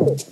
Let's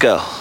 go.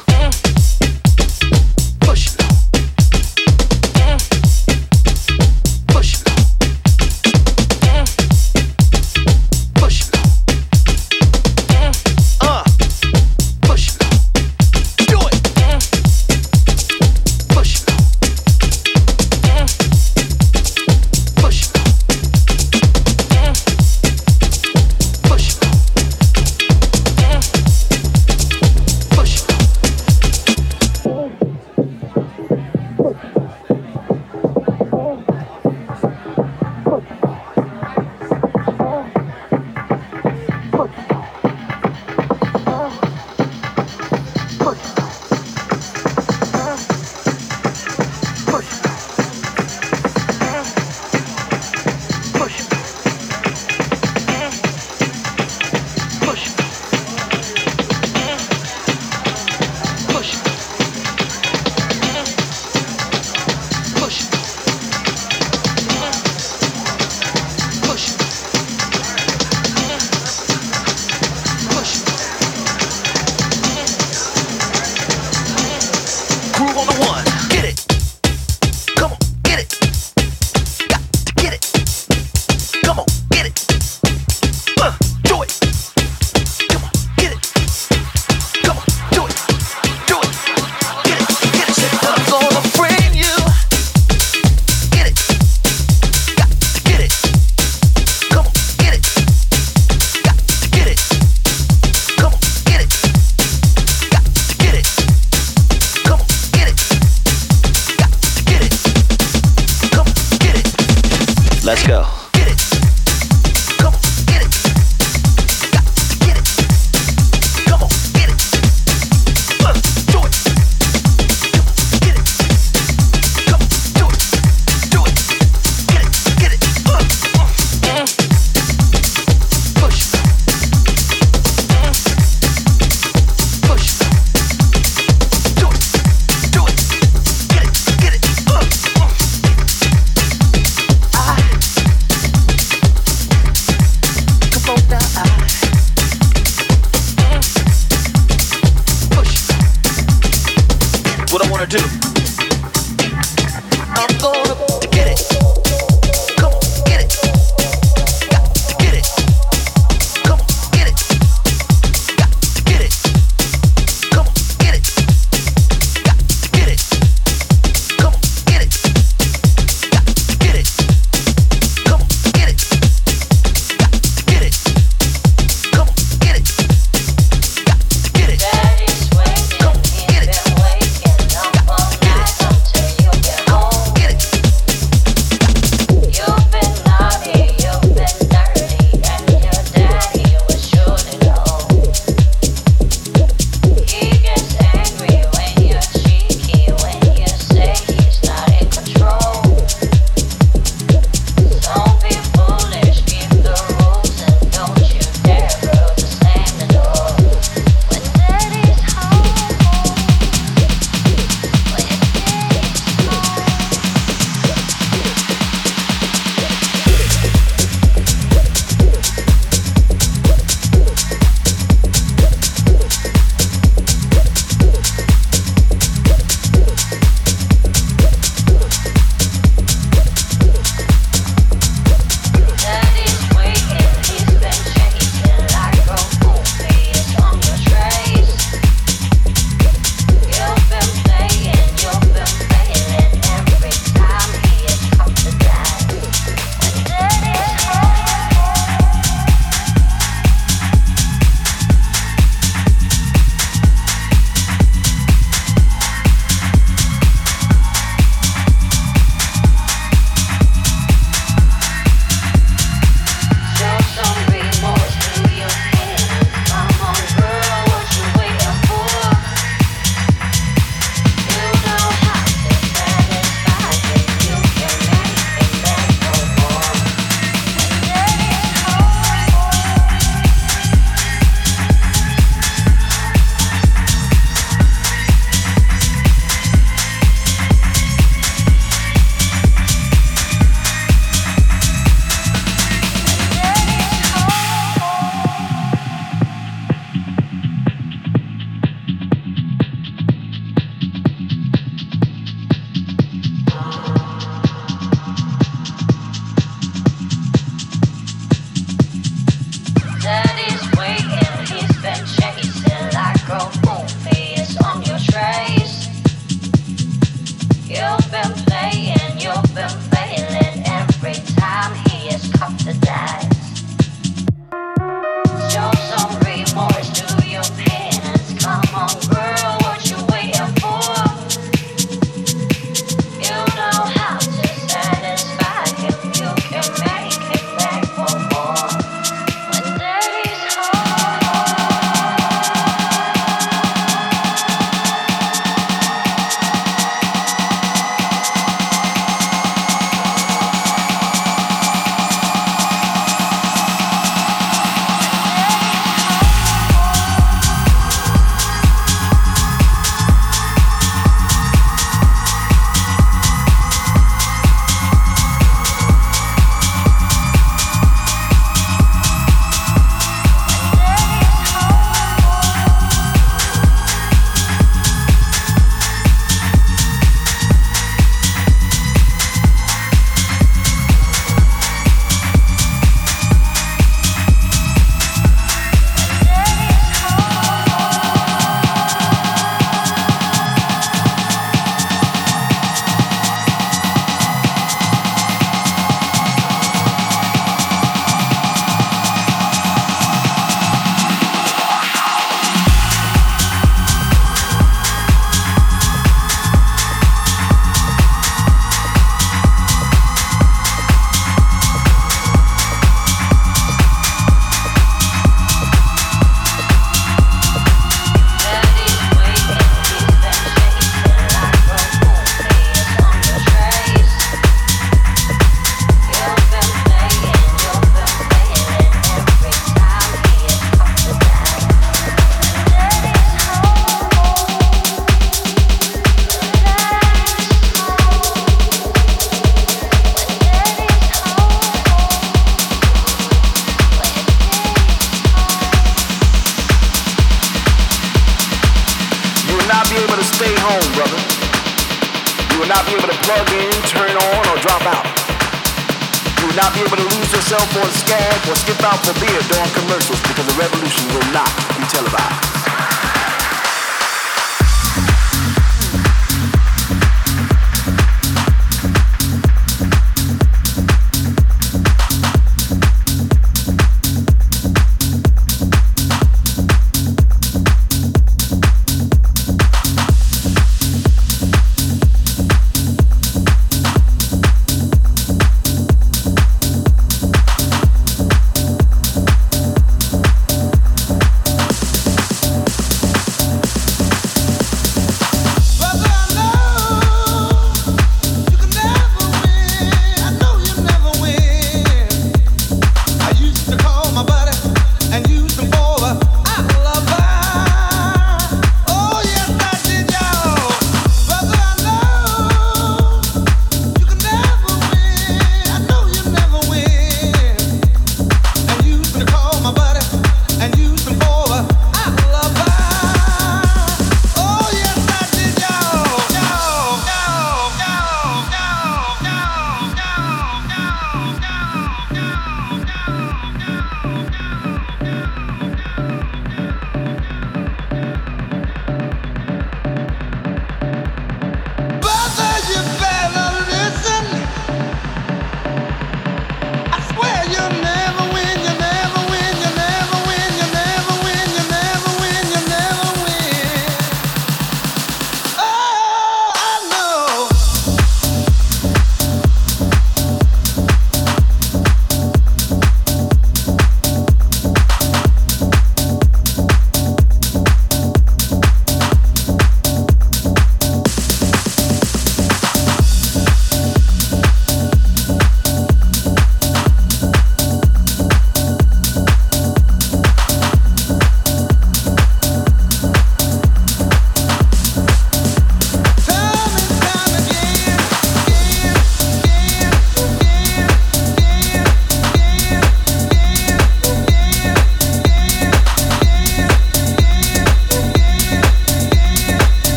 Let's go.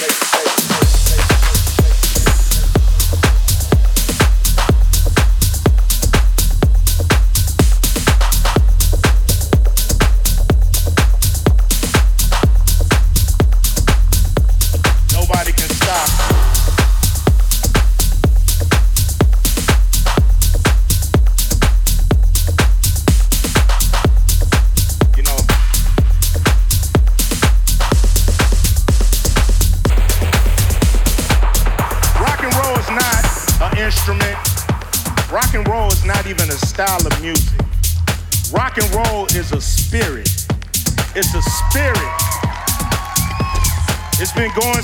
place.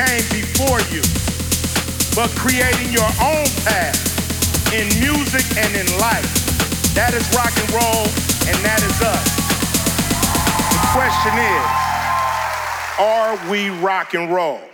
I before you but creating your own path in music and in life. That is rock and roll, and that is us. The question is, are we rock and roll.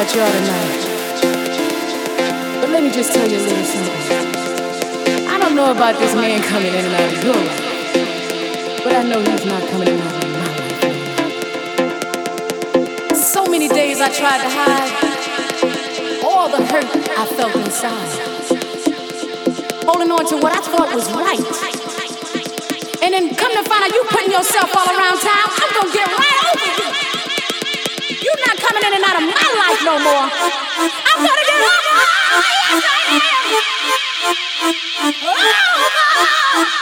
About y'all tonight. But let me just tell you a little something. I don't know about this man coming in and out of your life, but I know he's not coming in and out of my life. So many days I tried to hide all the hurt I felt inside, holding on to what I thought was right. And then come to find out you putting yourself all around town, I'm gonna get right over you. You're not coming in and out of my life no more. I'm gonna get over you. Oh, yes, I am. Oh, oh, oh, oh,